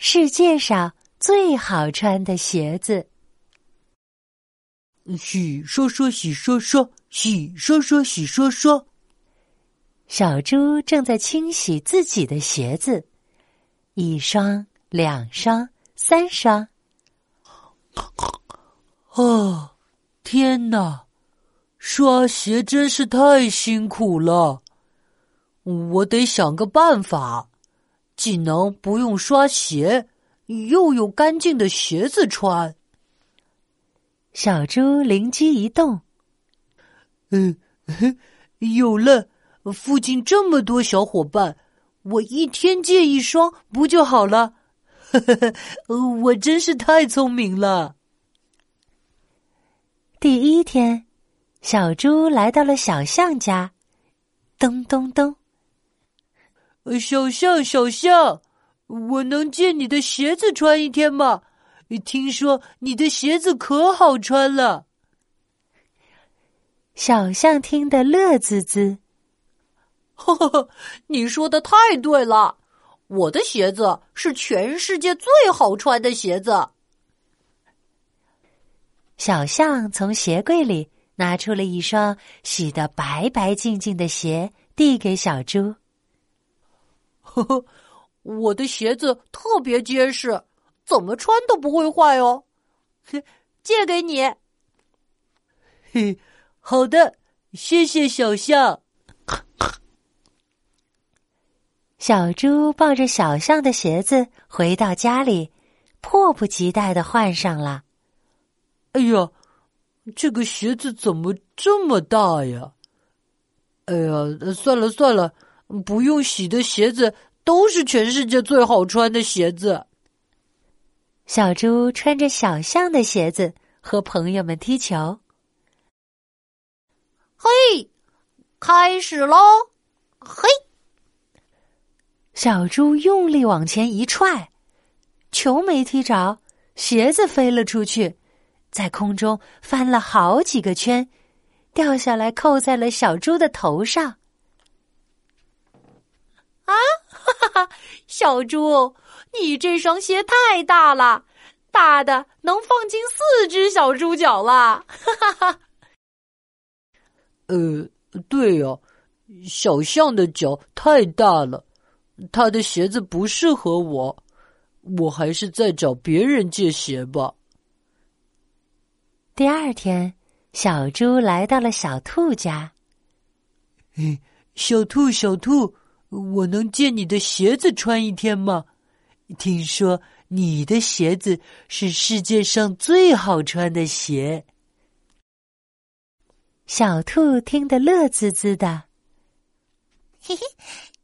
世界上最好穿的鞋子。洗刷刷，洗刷刷，洗刷刷，洗刷刷。小猪正在清洗自己的鞋子，一双，两双，三双。啊，天哪！刷鞋真是太辛苦了，我得想个办法，既能不用刷鞋，又有干净的鞋子穿。小猪灵机一动，嗯，有了！附近这么多小伙伴，我一天借一双不就好了？我真是太聪明了。第一天。小猪来到了小象家，咚咚咚。小象，小象，我能借你的鞋子穿一天吗？听说你的鞋子可好穿了。小象听得乐滋滋。呵呵，你说的太对了，我的鞋子是全世界最好穿的鞋子。小象从鞋柜里。拿出了一双洗得白白净净的鞋，递给小猪。呵呵，我的鞋子特别结实，怎么穿都不会坏哦。借给你。嘿，好的，谢谢小象。小猪抱着小象的鞋子回到家里，迫不及待的换上了。哎呀！这个鞋子怎么这么大呀？哎呀，算了算了，不用洗的鞋子都是全世界最好穿的鞋子。小猪穿着小象的鞋子和朋友们踢球。嘿，开始喽！嘿，小猪用力往前一踹，球没踢着，鞋子飞了出去。在空中翻了好几个圈，掉下来扣在了小猪的头上。啊，哈哈！小猪，你这双鞋太大了，大的能放进四只小猪脚了。哈哈！呃，对呀，小象的脚太大了，他的鞋子不适合我，我还是再找别人借鞋吧。第二天，小猪来到了小兔家。哎，小兔，小兔，我能借你的鞋子穿一天吗？听说你的鞋子是世界上最好穿的鞋。小兔听得乐滋滋的。嘿嘿，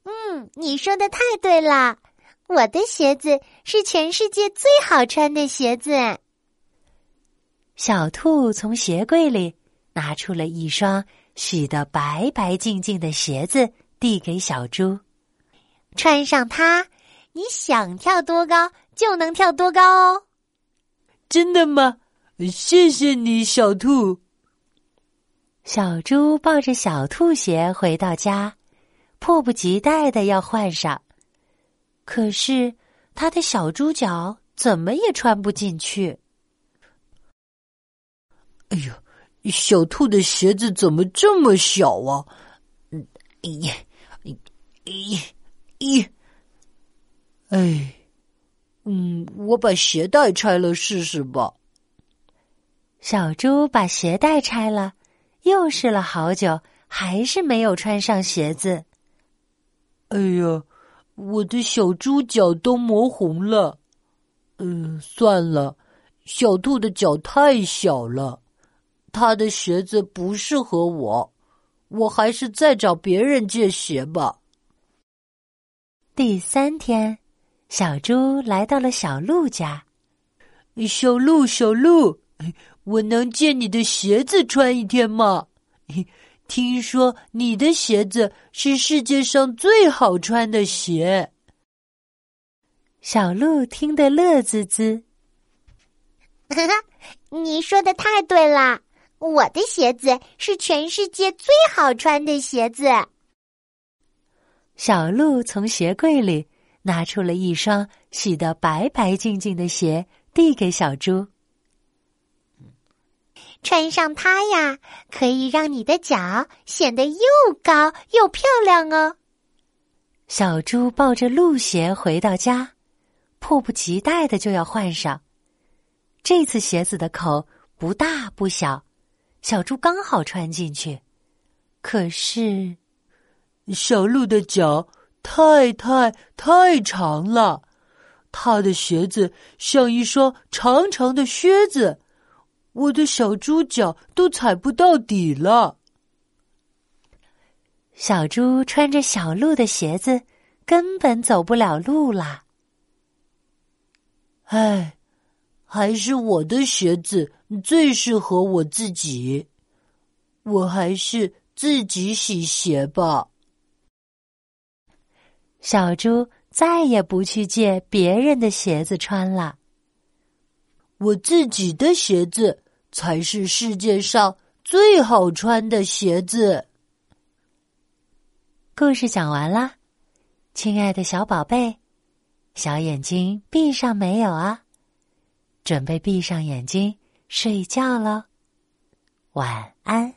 嗯，你说的太对了，我的鞋子是全世界最好穿的鞋子。小兔从鞋柜里拿出了一双洗得白白净净的鞋子，递给小猪：“穿上它，你想跳多高就能跳多高哦。”“真的吗？谢谢你，小兔。”小猪抱着小兔鞋回到家，迫不及待的要换上，可是他的小猪脚怎么也穿不进去。哎呦，小兔的鞋子怎么这么小啊？嗯，咦，咦，咦，哎，嗯，我把鞋带拆了试试吧。小猪把鞋带拆了，又试了好久，还是没有穿上鞋子。哎呀，我的小猪脚都磨红了。嗯，算了，小兔的脚太小了。他的鞋子不适合我，我还是再找别人借鞋吧。第三天，小猪来到了小鹿家。小鹿，小鹿，我能借你的鞋子穿一天吗？听说你的鞋子是世界上最好穿的鞋。小鹿听得乐滋滋。哈哈，你说的太对了。我的鞋子是全世界最好穿的鞋子。小鹿从鞋柜里拿出了一双洗得白白净净的鞋，递给小猪。穿上它呀，可以让你的脚显得又高又漂亮哦。小猪抱着鹿鞋回到家，迫不及待的就要换上。这次鞋子的口不大不小，小猪刚好穿进去。可是，小鹿的脚太太太长了，它的鞋子像一双长长的靴子，我的小猪脚都踩不到底了。小猪穿着小鹿的鞋子，根本走不了路啦。唉，还是我的鞋子最适合我自己。我还是自己洗鞋吧。小猪再也不去借别人的鞋子穿了。我自己的鞋子才是世界上最好穿的鞋子。故事讲完啦，亲爱的小宝贝，小眼睛闭上没有啊？准备闭上眼睛睡觉了，晚安。